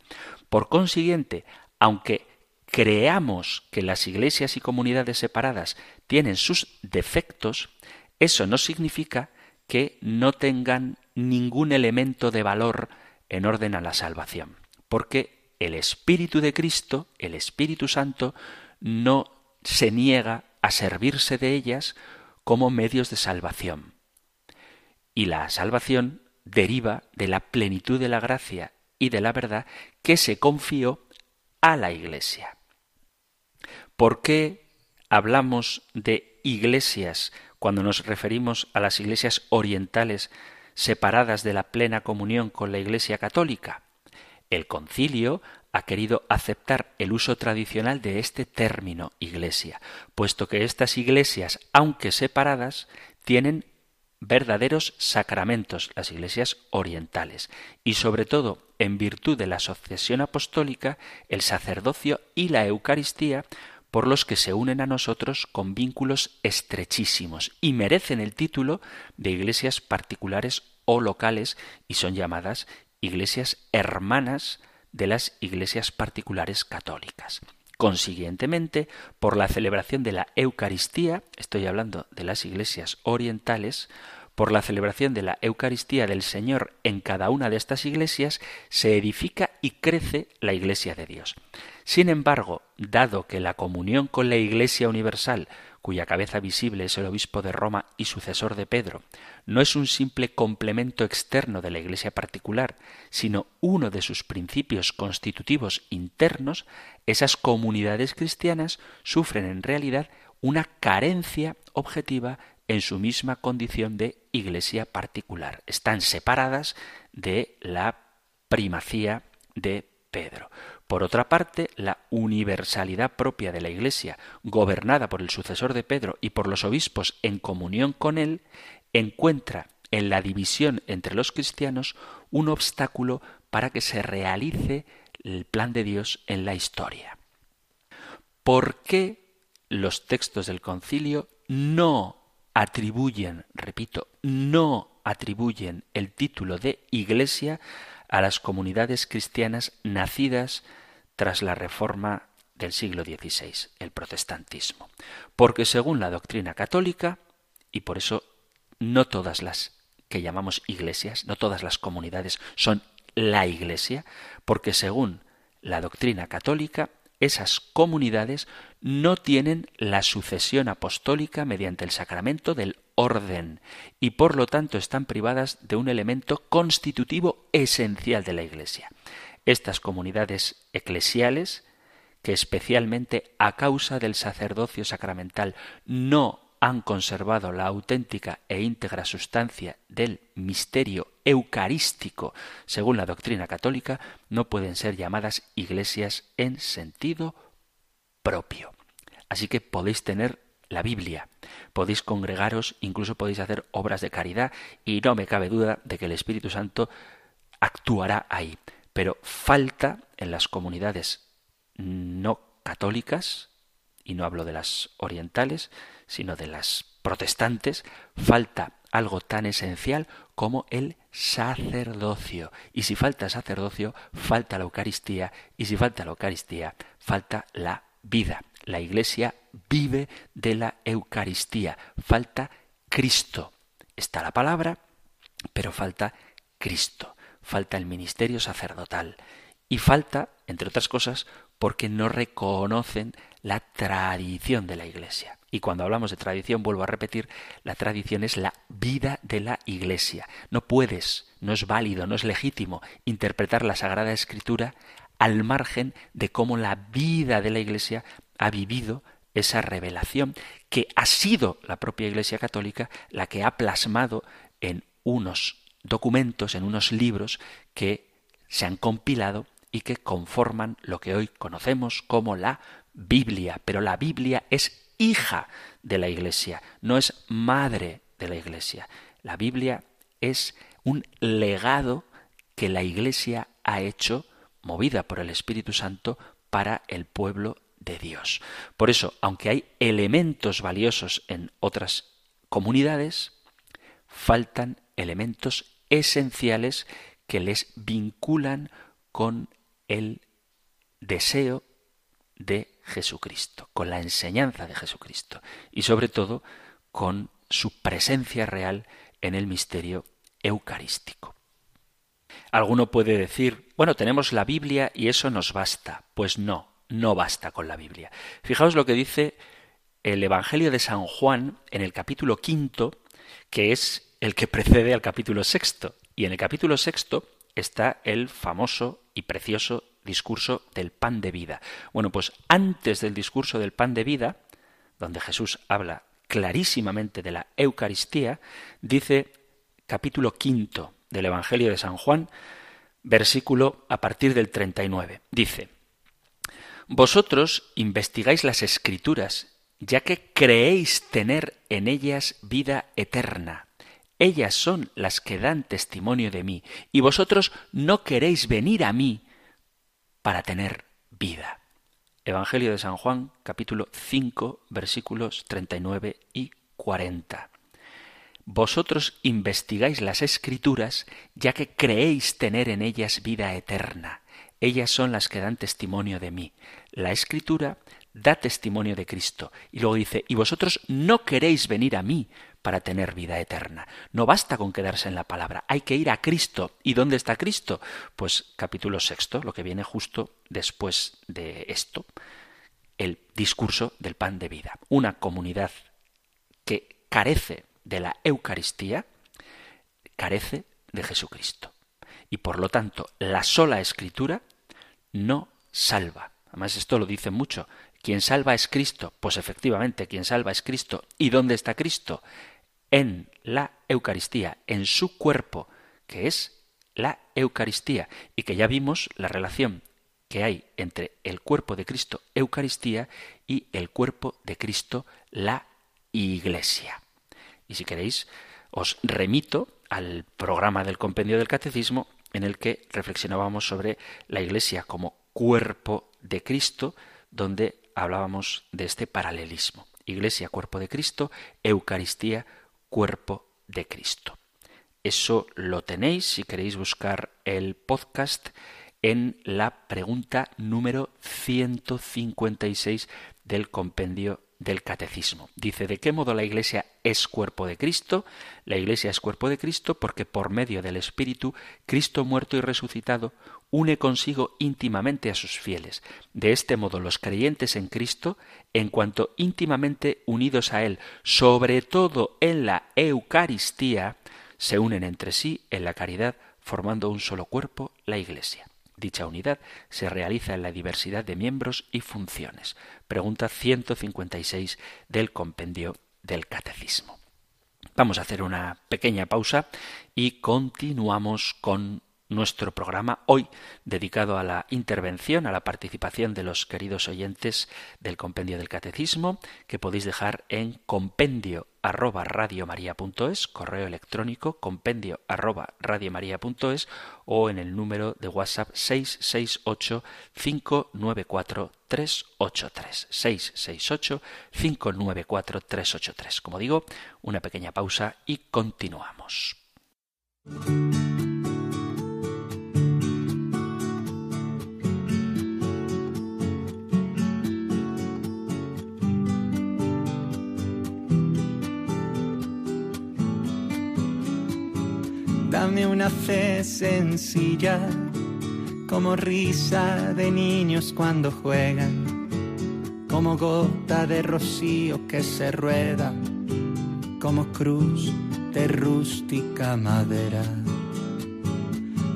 Por consiguiente, aunque creamos que las iglesias y comunidades separadas tienen sus defectos, eso no significa que no tengan ningún elemento de valor en orden a la salvación, porque el Espíritu de Cristo, el Espíritu Santo, no se niega a servirse de ellas como medios de salvación. Y la salvación deriva de la plenitud de la gracia y de la verdad que se confió a la Iglesia. ¿Por qué hablamos de iglesias cuando nos referimos a las iglesias orientales separadas de la plena comunión con la Iglesia católica? El concilio ha querido aceptar el uso tradicional de este término iglesia, puesto que estas iglesias, aunque separadas, tienen verdaderos sacramentos, las iglesias orientales, y sobre todo, en virtud de la sucesión apostólica, el sacerdocio y la Eucaristía, por los que se unen a nosotros con vínculos estrechísimos y merecen el título de iglesias particulares o locales y son llamadas iglesias hermanas de las iglesias particulares católicas. Consiguientemente, por la celebración de la Eucaristía, estoy hablando de las iglesias orientales, por la celebración de la Eucaristía del Señor en cada una de estas iglesias, se edifica y crece la Iglesia de Dios. Sin embargo, dado que la comunión con la Iglesia universal cuya cabeza visible es el obispo de Roma y sucesor de Pedro, no es un simple complemento externo de la Iglesia particular, sino uno de sus principios constitutivos internos, esas comunidades cristianas sufren en realidad una carencia objetiva en su misma condición de iglesia particular. Están separadas de la primacía de Pedro. Por otra parte, la universalidad propia de la Iglesia, gobernada por el sucesor de Pedro y por los obispos en comunión con él, encuentra en la división entre los cristianos un obstáculo para que se realice el plan de Dios en la historia. ¿Por qué los textos del concilio no atribuyen, repito, no atribuyen el título de Iglesia a las comunidades cristianas nacidas tras la reforma del siglo XVI, el protestantismo. Porque según la doctrina católica, y por eso no todas las que llamamos iglesias, no todas las comunidades son la iglesia, porque según la doctrina católica, esas comunidades no tienen la sucesión apostólica mediante el sacramento del orden y por lo tanto están privadas de un elemento constitutivo esencial de la Iglesia. Estas comunidades eclesiales, que especialmente a causa del sacerdocio sacramental no han conservado la auténtica e íntegra sustancia del misterio eucarístico, según la doctrina católica, no pueden ser llamadas iglesias en sentido propio. Así que podéis tener la Biblia, podéis congregaros, incluso podéis hacer obras de caridad y no me cabe duda de que el Espíritu Santo actuará ahí. Pero falta en las comunidades no católicas, y no hablo de las orientales, sino de las protestantes, falta algo tan esencial como el sacerdocio. Y si falta sacerdocio, falta la Eucaristía, y si falta la Eucaristía, falta la vida. La Iglesia vive de la Eucaristía, falta Cristo. Está la palabra, pero falta Cristo, falta el ministerio sacerdotal. Y falta, entre otras cosas, porque no reconocen la tradición de la Iglesia. Y cuando hablamos de tradición, vuelvo a repetir, la tradición es la vida de la Iglesia. No puedes, no es válido, no es legítimo interpretar la Sagrada Escritura al margen de cómo la vida de la Iglesia ha vivido esa revelación que ha sido la propia Iglesia Católica la que ha plasmado en unos documentos, en unos libros que se han compilado y que conforman lo que hoy conocemos como la Biblia. Pero la Biblia es hija de la Iglesia, no es madre de la Iglesia. La Biblia es un legado que la Iglesia ha hecho, movida por el Espíritu Santo, para el pueblo de Dios. Por eso, aunque hay elementos valiosos en otras comunidades, faltan elementos esenciales que les vinculan con el deseo de Jesucristo, con la enseñanza de Jesucristo y sobre todo con su presencia real en el misterio eucarístico. Alguno puede decir, bueno, tenemos la Biblia y eso nos basta. Pues no, no basta con la Biblia. Fijaos lo que dice el Evangelio de San Juan en el capítulo quinto, que es el que precede al capítulo sexto. Y en el capítulo sexto está el famoso y precioso discurso del pan de vida. Bueno, pues antes del discurso del pan de vida, donde Jesús habla clarísimamente de la Eucaristía, dice capítulo quinto del Evangelio de San Juan, versículo a partir del 39. Dice, Vosotros investigáis las escrituras, ya que creéis tener en ellas vida eterna. Ellas son las que dan testimonio de mí, y vosotros no queréis venir a mí para tener vida. Evangelio de San Juan, capítulo 5, versículos 39 y 40. Vosotros investigáis las escrituras, ya que creéis tener en ellas vida eterna. Ellas son las que dan testimonio de mí. La escritura da testimonio de Cristo. Y luego dice, y vosotros no queréis venir a mí para tener vida eterna. No basta con quedarse en la palabra, hay que ir a Cristo. ¿Y dónde está Cristo? Pues capítulo sexto, lo que viene justo después de esto, el discurso del pan de vida. Una comunidad que carece de la Eucaristía, carece de Jesucristo. Y por lo tanto, la sola escritura no salva. Además, esto lo dice mucho. ¿Quién salva es Cristo? Pues efectivamente, quien salva es Cristo. ¿Y dónde está Cristo? en la Eucaristía, en su cuerpo, que es la Eucaristía, y que ya vimos la relación que hay entre el cuerpo de Cristo, Eucaristía, y el cuerpo de Cristo, la Iglesia. Y si queréis, os remito al programa del compendio del Catecismo en el que reflexionábamos sobre la Iglesia como cuerpo de Cristo, donde hablábamos de este paralelismo. Iglesia, cuerpo de Cristo, Eucaristía, cuerpo de Cristo. Eso lo tenéis si queréis buscar el podcast en la pregunta número 156 del compendio del catecismo. Dice, ¿de qué modo la Iglesia es cuerpo de Cristo? La Iglesia es cuerpo de Cristo porque por medio del Espíritu, Cristo muerto y resucitado une consigo íntimamente a sus fieles. De este modo los creyentes en Cristo, en cuanto íntimamente unidos a Él, sobre todo en la Eucaristía, se unen entre sí en la caridad, formando un solo cuerpo, la Iglesia. Dicha unidad se realiza en la diversidad de miembros y funciones. Pregunta 156 del compendio del Catecismo. Vamos a hacer una pequeña pausa y continuamos con nuestro programa hoy dedicado a la intervención, a la participación de los queridos oyentes del compendio del catecismo, que podéis dejar en compendio arroba radiomaria.es, correo electrónico compendio arroba radiomaria.es o en el número de WhatsApp 668 594 383 668 594 383. Como digo, una pequeña pausa y continuamos. Dame una fe sencilla, como risa de niños cuando juegan, como gota de rocío que se rueda, como cruz de rústica madera.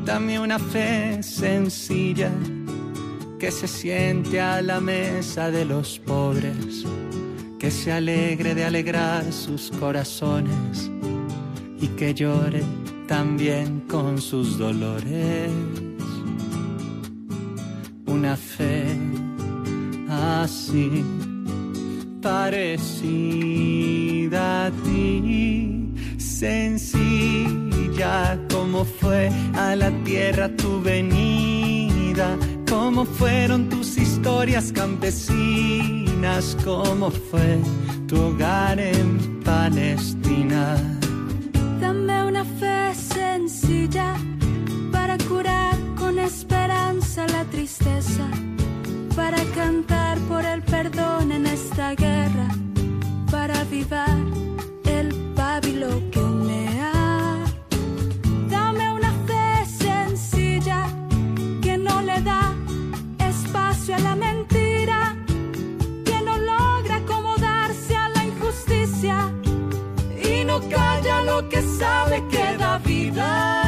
Dame una fe sencilla, que se siente a la mesa de los pobres, que se alegre de alegrar sus corazones y que llore también con sus dolores. Una fe así parecida a ti, sencilla como fue a la tierra tu venida, como fueron tus historias campesinas, como fue tu hogar en Palestina para curar con esperanza la tristeza, para cantar por el perdón en esta guerra, para avivar el pábilo que ha Dame una fe sencilla que no le da espacio a la mentira, que no logra acomodarse a la injusticia y no calla lo que sabe que da vida.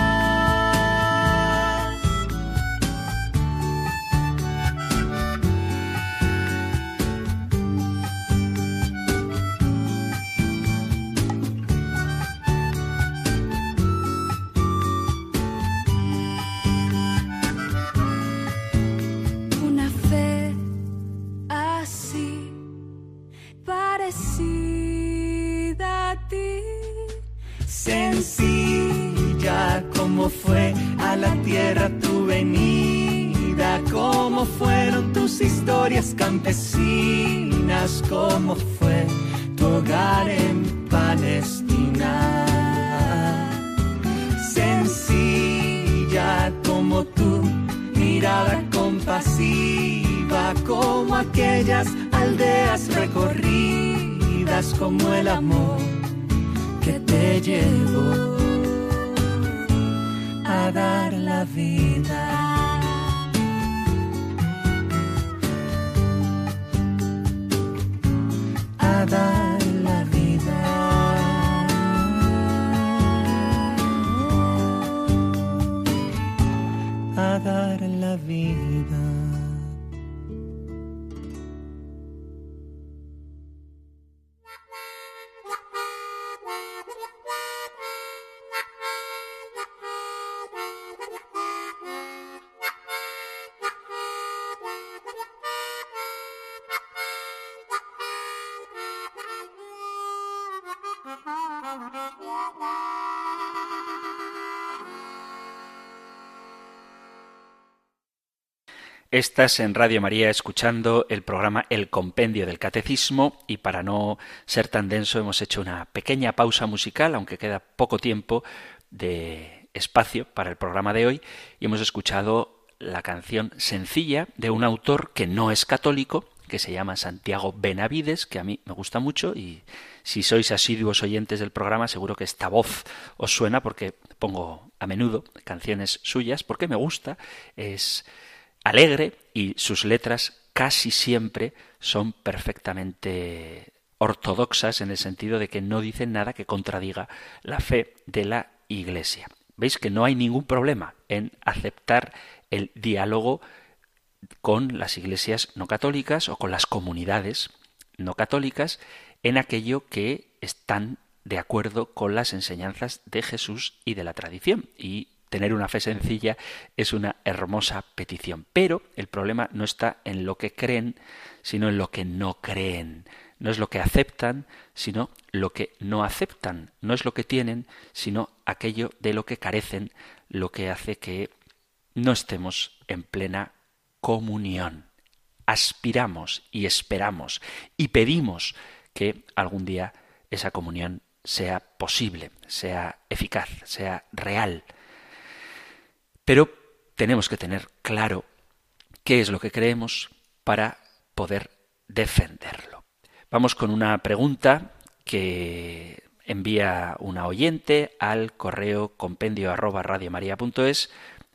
Estás en Radio María escuchando el programa El Compendio del Catecismo y para no ser tan denso hemos hecho una pequeña pausa musical, aunque queda poco tiempo de espacio para el programa de hoy y hemos escuchado la canción Sencilla de un autor que no es católico, que se llama Santiago Benavides, que a mí me gusta mucho y si sois asiduos oyentes del programa seguro que esta voz os suena porque pongo a menudo canciones suyas porque me gusta, es alegre y sus letras casi siempre son perfectamente ortodoxas en el sentido de que no dicen nada que contradiga la fe de la Iglesia. Veis que no hay ningún problema en aceptar el diálogo con las iglesias no católicas o con las comunidades no católicas en aquello que están de acuerdo con las enseñanzas de Jesús y de la tradición. Y tener una fe sencilla es una hermosa petición. Pero el problema no está en lo que creen, sino en lo que no creen. No es lo que aceptan, sino lo que no aceptan. No es lo que tienen, sino aquello de lo que carecen, lo que hace que no estemos en plena comunión. Aspiramos y esperamos y pedimos que algún día esa comunión sea posible, sea eficaz, sea real. Pero tenemos que tener claro qué es lo que creemos para poder defenderlo. Vamos con una pregunta que envía una oyente al correo compendio arroba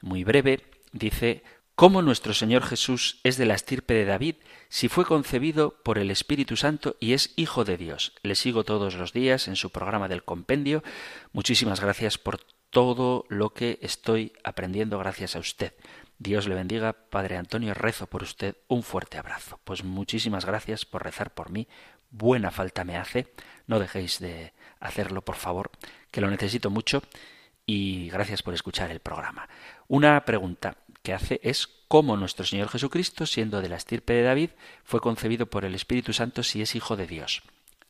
muy breve, dice cómo nuestro Señor Jesús es de la estirpe de David si fue concebido por el Espíritu Santo y es Hijo de Dios. Le sigo todos los días en su programa del compendio. Muchísimas gracias por todo lo que estoy aprendiendo gracias a usted. Dios le bendiga, Padre Antonio, rezo por usted. Un fuerte abrazo. Pues muchísimas gracias por rezar por mí. Buena falta me hace. No dejéis de hacerlo, por favor, que lo necesito mucho. Y gracias por escuchar el programa. Una pregunta que hace es cómo nuestro Señor Jesucristo, siendo de la estirpe de David, fue concebido por el Espíritu Santo si es hijo de Dios.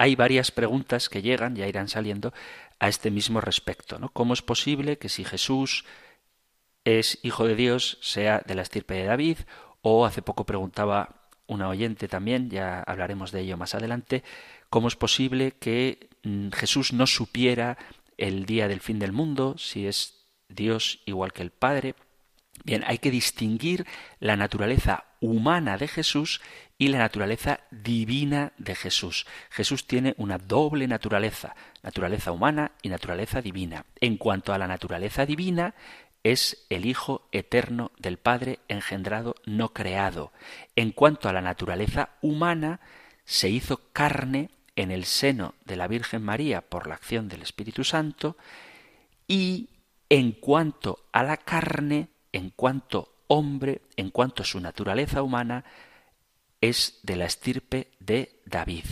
Hay varias preguntas que llegan, ya irán saliendo, a este mismo respecto. ¿no? ¿Cómo es posible que si Jesús es hijo de Dios sea de la estirpe de David? O hace poco preguntaba una oyente también, ya hablaremos de ello más adelante, ¿cómo es posible que mm, Jesús no supiera el día del fin del mundo, si es Dios igual que el Padre? Bien, hay que distinguir la naturaleza humana de Jesús y la naturaleza divina de Jesús. Jesús tiene una doble naturaleza, naturaleza humana y naturaleza divina. En cuanto a la naturaleza divina, es el Hijo eterno del Padre engendrado, no creado. En cuanto a la naturaleza humana, se hizo carne en el seno de la Virgen María por la acción del Espíritu Santo y en cuanto a la carne, en cuanto hombre, en cuanto su naturaleza humana, es de la estirpe de David.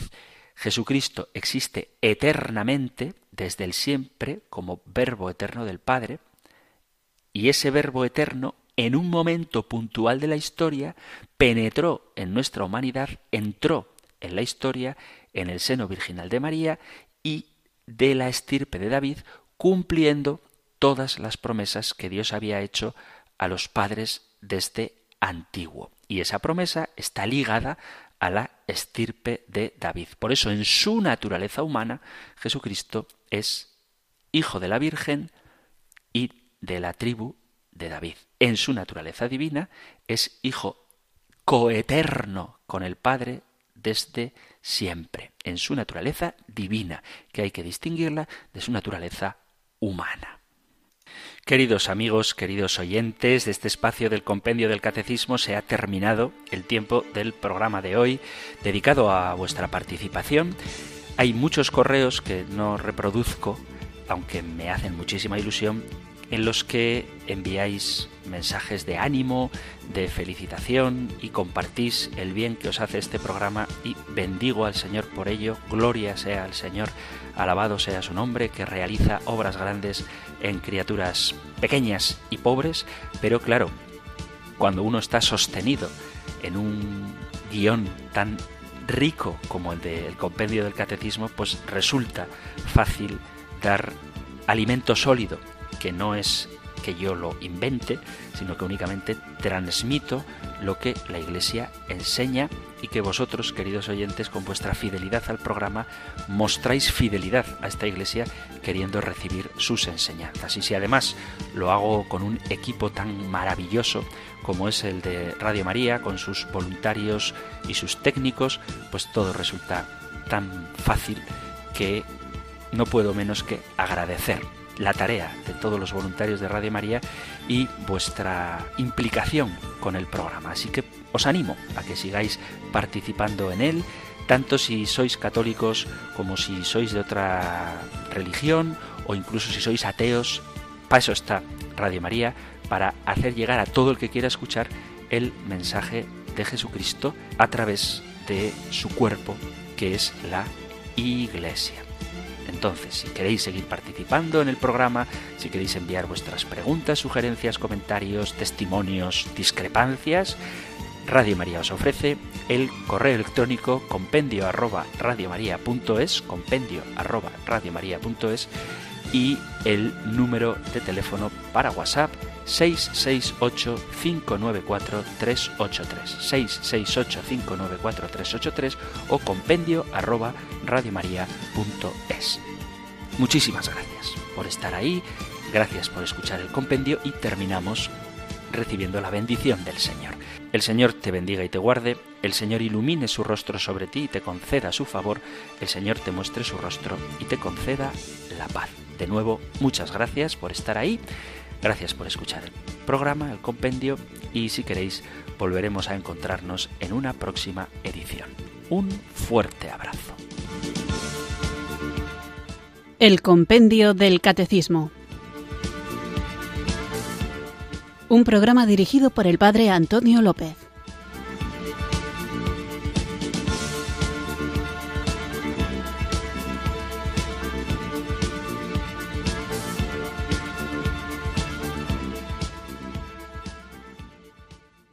Jesucristo existe eternamente, desde el siempre, como verbo eterno del Padre, y ese verbo eterno, en un momento puntual de la historia, penetró en nuestra humanidad, entró en la historia, en el seno virginal de María y de la estirpe de David, cumpliendo todas las promesas que Dios había hecho a los padres desde antiguo. Y esa promesa está ligada a la estirpe de David. Por eso, en su naturaleza humana, Jesucristo es hijo de la Virgen y de la tribu de David. En su naturaleza divina es hijo coeterno con el Padre desde siempre. En su naturaleza divina, que hay que distinguirla de su naturaleza humana. Queridos amigos, queridos oyentes de este espacio del compendio del catecismo, se ha terminado el tiempo del programa de hoy dedicado a vuestra participación. Hay muchos correos que no reproduzco, aunque me hacen muchísima ilusión, en los que enviáis mensajes de ánimo, de felicitación y compartís el bien que os hace este programa y bendigo al Señor por ello, gloria sea al Señor, alabado sea su nombre que realiza obras grandes en criaturas pequeñas y pobres, pero claro, cuando uno está sostenido en un guion tan rico como el del compendio del catecismo, pues resulta fácil dar alimento sólido que no es que yo lo invente, sino que únicamente transmito lo que la Iglesia enseña y que vosotros, queridos oyentes, con vuestra fidelidad al programa, mostráis fidelidad a esta Iglesia queriendo recibir sus enseñanzas. Y si además lo hago con un equipo tan maravilloso como es el de Radio María, con sus voluntarios y sus técnicos, pues todo resulta tan fácil que no puedo menos que agradecer la tarea de todos los voluntarios de Radio María y vuestra implicación con el programa. Así que os animo a que sigáis participando en él, tanto si sois católicos como si sois de otra religión o incluso si sois ateos. Para eso está Radio María, para hacer llegar a todo el que quiera escuchar el mensaje de Jesucristo a través de su cuerpo, que es la Iglesia. Entonces, si queréis seguir participando en el programa, si queréis enviar vuestras preguntas, sugerencias, comentarios, testimonios, discrepancias, Radio María os ofrece el correo electrónico compendio arroba compendio arroba y el número de teléfono para WhatsApp 668-594-383, 668-594-383 o compendio arroba radiomaria.es. Muchísimas gracias por estar ahí, gracias por escuchar el compendio y terminamos recibiendo la bendición del Señor. El Señor te bendiga y te guarde, el Señor ilumine su rostro sobre ti y te conceda su favor, el Señor te muestre su rostro y te conceda la paz. De nuevo, muchas gracias por estar ahí Gracias por escuchar el programa, el compendio y si queréis volveremos a encontrarnos en una próxima edición. Un fuerte abrazo. El compendio del catecismo. Un programa dirigido por el padre Antonio López.